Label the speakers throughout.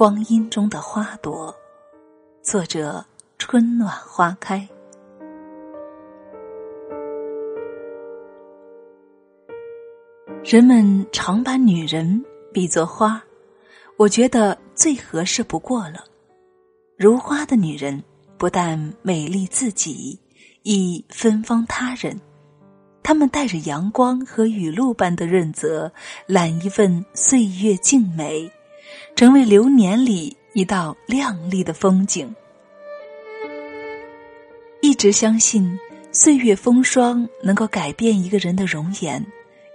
Speaker 1: 《光阴中的花朵》，作者：春暖花开。人们常把女人比作花，我觉得最合适不过了。如花的女人，不但美丽自己，亦芬芳他人。她们带着阳光和雨露般的润泽，揽一份岁月静美，成为流年里一道亮丽的风景。一直相信，岁月风霜能够改变一个人的容颜。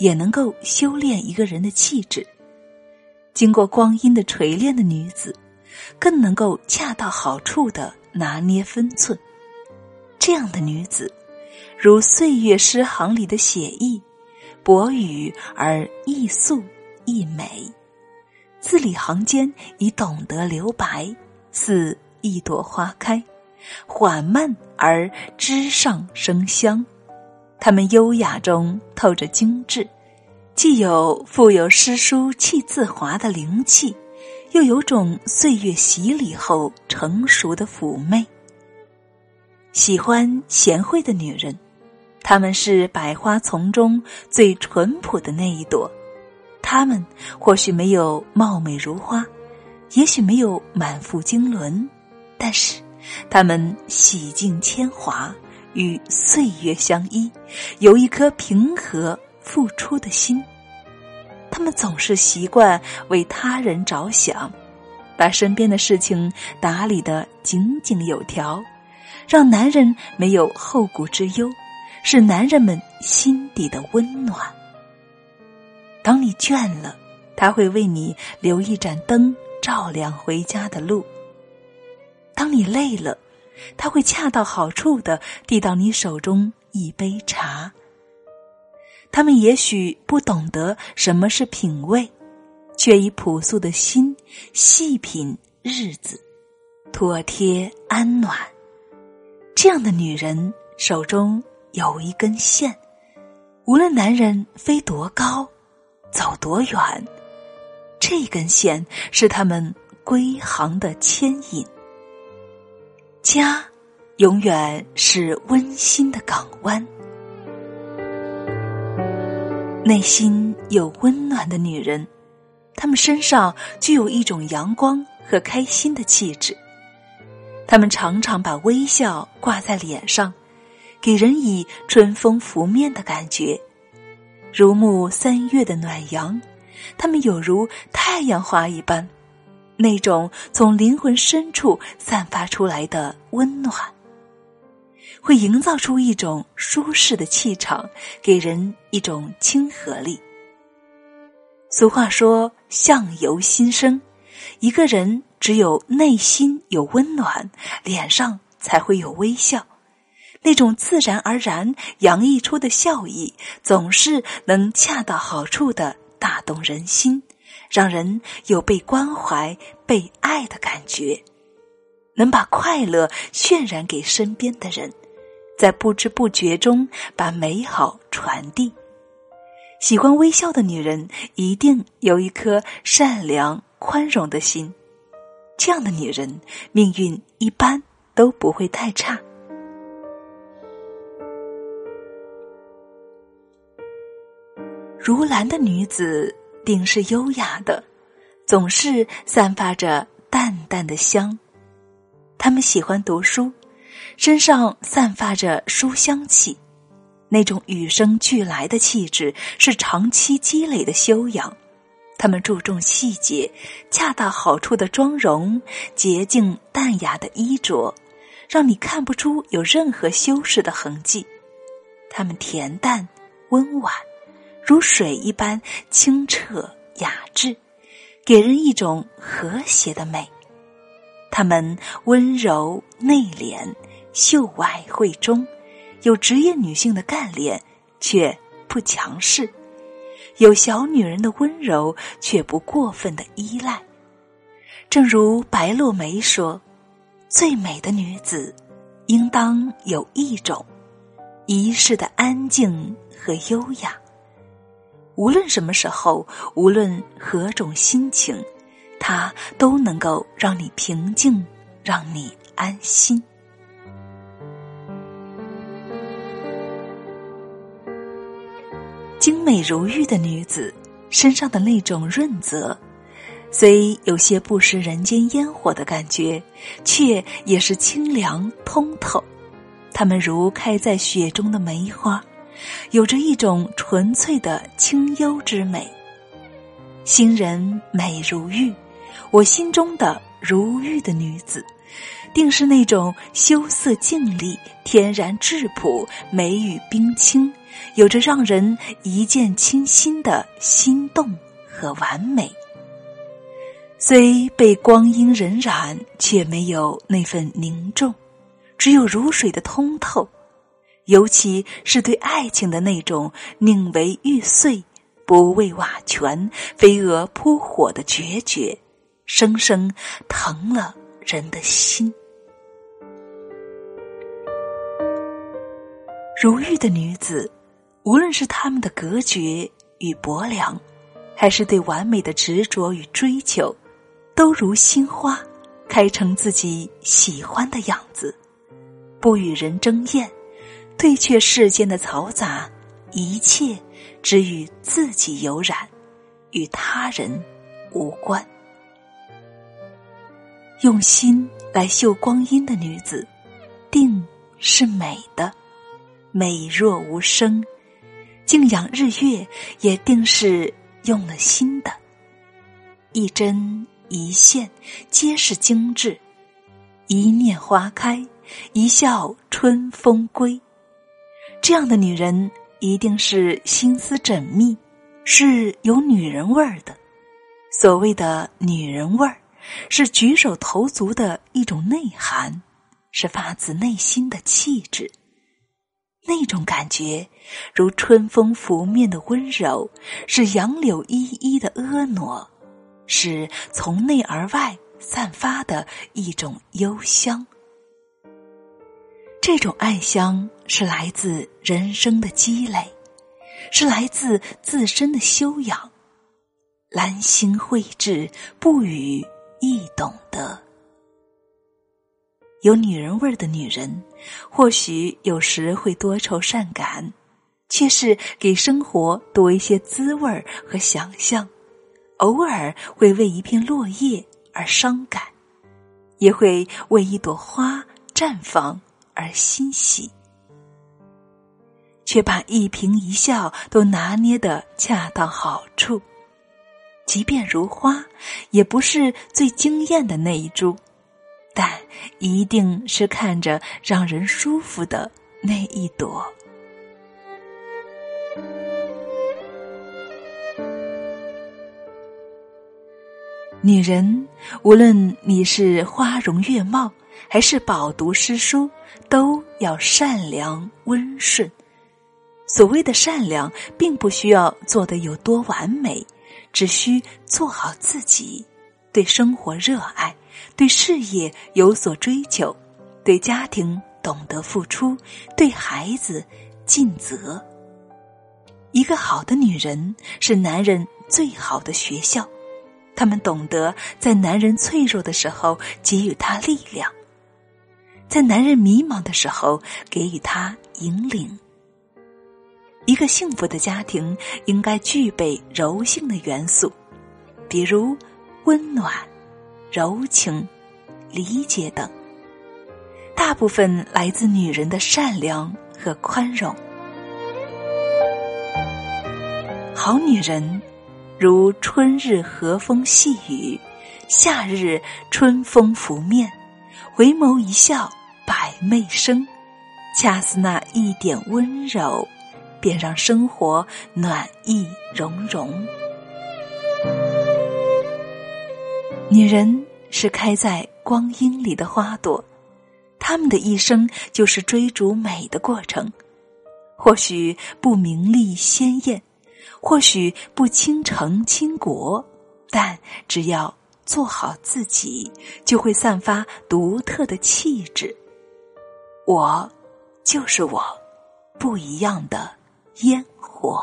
Speaker 1: 也能够修炼一个人的气质。经过光阴的锤炼的女子，更能够恰到好处的拿捏分寸。这样的女子，如岁月诗行里的写意，薄语而亦素亦美。字里行间已懂得留白，似一朵花开，缓慢而枝上生香。他们优雅中透着精致，既有富有诗书气自华的灵气，又有种岁月洗礼后成熟的妩媚。喜欢贤惠的女人，她们是百花丛中最淳朴的那一朵。他们或许没有貌美如花，也许没有满腹经纶，但是他们洗尽铅华。与岁月相依，有一颗平和付出的心。他们总是习惯为他人着想，把身边的事情打理得井井有条，让男人没有后顾之忧，是男人们心底的温暖。当你倦了，他会为你留一盏灯，照亮回家的路。当你累了。他会恰到好处的递到你手中一杯茶。他们也许不懂得什么是品味，却以朴素的心细品日子，妥帖安暖。这样的女人手中有一根线，无论男人飞多高，走多远，这根线是他们归航的牵引。家，永远是温馨的港湾。内心有温暖的女人，她们身上具有一种阳光和开心的气质。她们常常把微笑挂在脸上，给人以春风拂面的感觉。如沐三月的暖阳，他们有如太阳花一般。那种从灵魂深处散发出来的温暖，会营造出一种舒适的气场，给人一种亲和力。俗话说“相由心生”，一个人只有内心有温暖，脸上才会有微笑。那种自然而然洋溢出的笑意，总是能恰到好处的打动人心。让人有被关怀、被爱的感觉，能把快乐渲染给身边的人，在不知不觉中把美好传递。喜欢微笑的女人一定有一颗善良、宽容的心，这样的女人命运一般都不会太差。如兰的女子。定是优雅的，总是散发着淡淡的香。他们喜欢读书，身上散发着书香气，那种与生俱来的气质是长期积累的修养。他们注重细节，恰到好处的妆容，洁净淡雅的衣着，让你看不出有任何修饰的痕迹。他们恬淡温婉。如水一般清澈雅致，给人一种和谐的美。她们温柔内敛，秀外慧中，有职业女性的干练，却不强势；有小女人的温柔，却不过分的依赖。正如白落梅说：“最美的女子，应当有一种一世的安静和优雅。”无论什么时候，无论何种心情，它都能够让你平静，让你安心。精美如玉的女子身上的那种润泽，虽有些不食人间烟火的感觉，却也是清凉通透。她们如开在雪中的梅花，有着一种纯粹的清幽之美。新人美如玉，我心中的如玉的女子，定是那种羞涩静丽、天然质朴、眉宇冰清，有着让人一见倾心的心动和完美。虽被光阴荏苒，却没有那份凝重，只有如水的通透，尤其是对爱情的那种宁为玉碎。不为瓦全，飞蛾扑火的决绝，生生疼了人的心。如玉的女子，无论是她们的隔绝与薄凉，还是对完美的执着与追求，都如心花，开成自己喜欢的样子，不与人争艳，对却世间的嘈杂，一切。只与自己有染，与他人无关。用心来绣光阴的女子，定是美的，美若无声；静养日月，也定是用了心的。一针一线，皆是精致；一念花开，一笑春风归。这样的女人。一定是心思缜密，是有女人味儿的。所谓的女人味儿，是举手投足的一种内涵，是发自内心的气质。那种感觉，如春风拂面的温柔，是杨柳依依的婀娜，是从内而外散发的一种幽香。这种爱香是来自人生的积累，是来自自身的修养。兰心蕙质，不语亦懂得。有女人味儿的女人，或许有时会多愁善感，却是给生活多一些滋味和想象。偶尔会为一片落叶而伤感，也会为一朵花绽放。而欣喜，却把一颦一笑都拿捏得恰到好处。即便如花，也不是最惊艳的那一株，但一定是看着让人舒服的那一朵。女人，无论你是花容月貌。还是饱读诗书，都要善良温顺。所谓的善良，并不需要做得有多完美，只需做好自己。对生活热爱，对事业有所追求，对家庭懂得付出，对孩子尽责。一个好的女人是男人最好的学校，他们懂得在男人脆弱的时候给予他力量。在男人迷茫的时候，给予他引领。一个幸福的家庭应该具备柔性的元素，比如温暖、柔情、理解等。大部分来自女人的善良和宽容。好女人，如春日和风细雨，夏日春风拂面，回眸一笑。百媚生，恰似那一点温柔，便让生活暖意融融。女人是开在光阴里的花朵，她们的一生就是追逐美的过程。或许不名利鲜艳，或许不倾城倾国，但只要做好自己，就会散发独特的气质。我，就是我，不一样的烟火。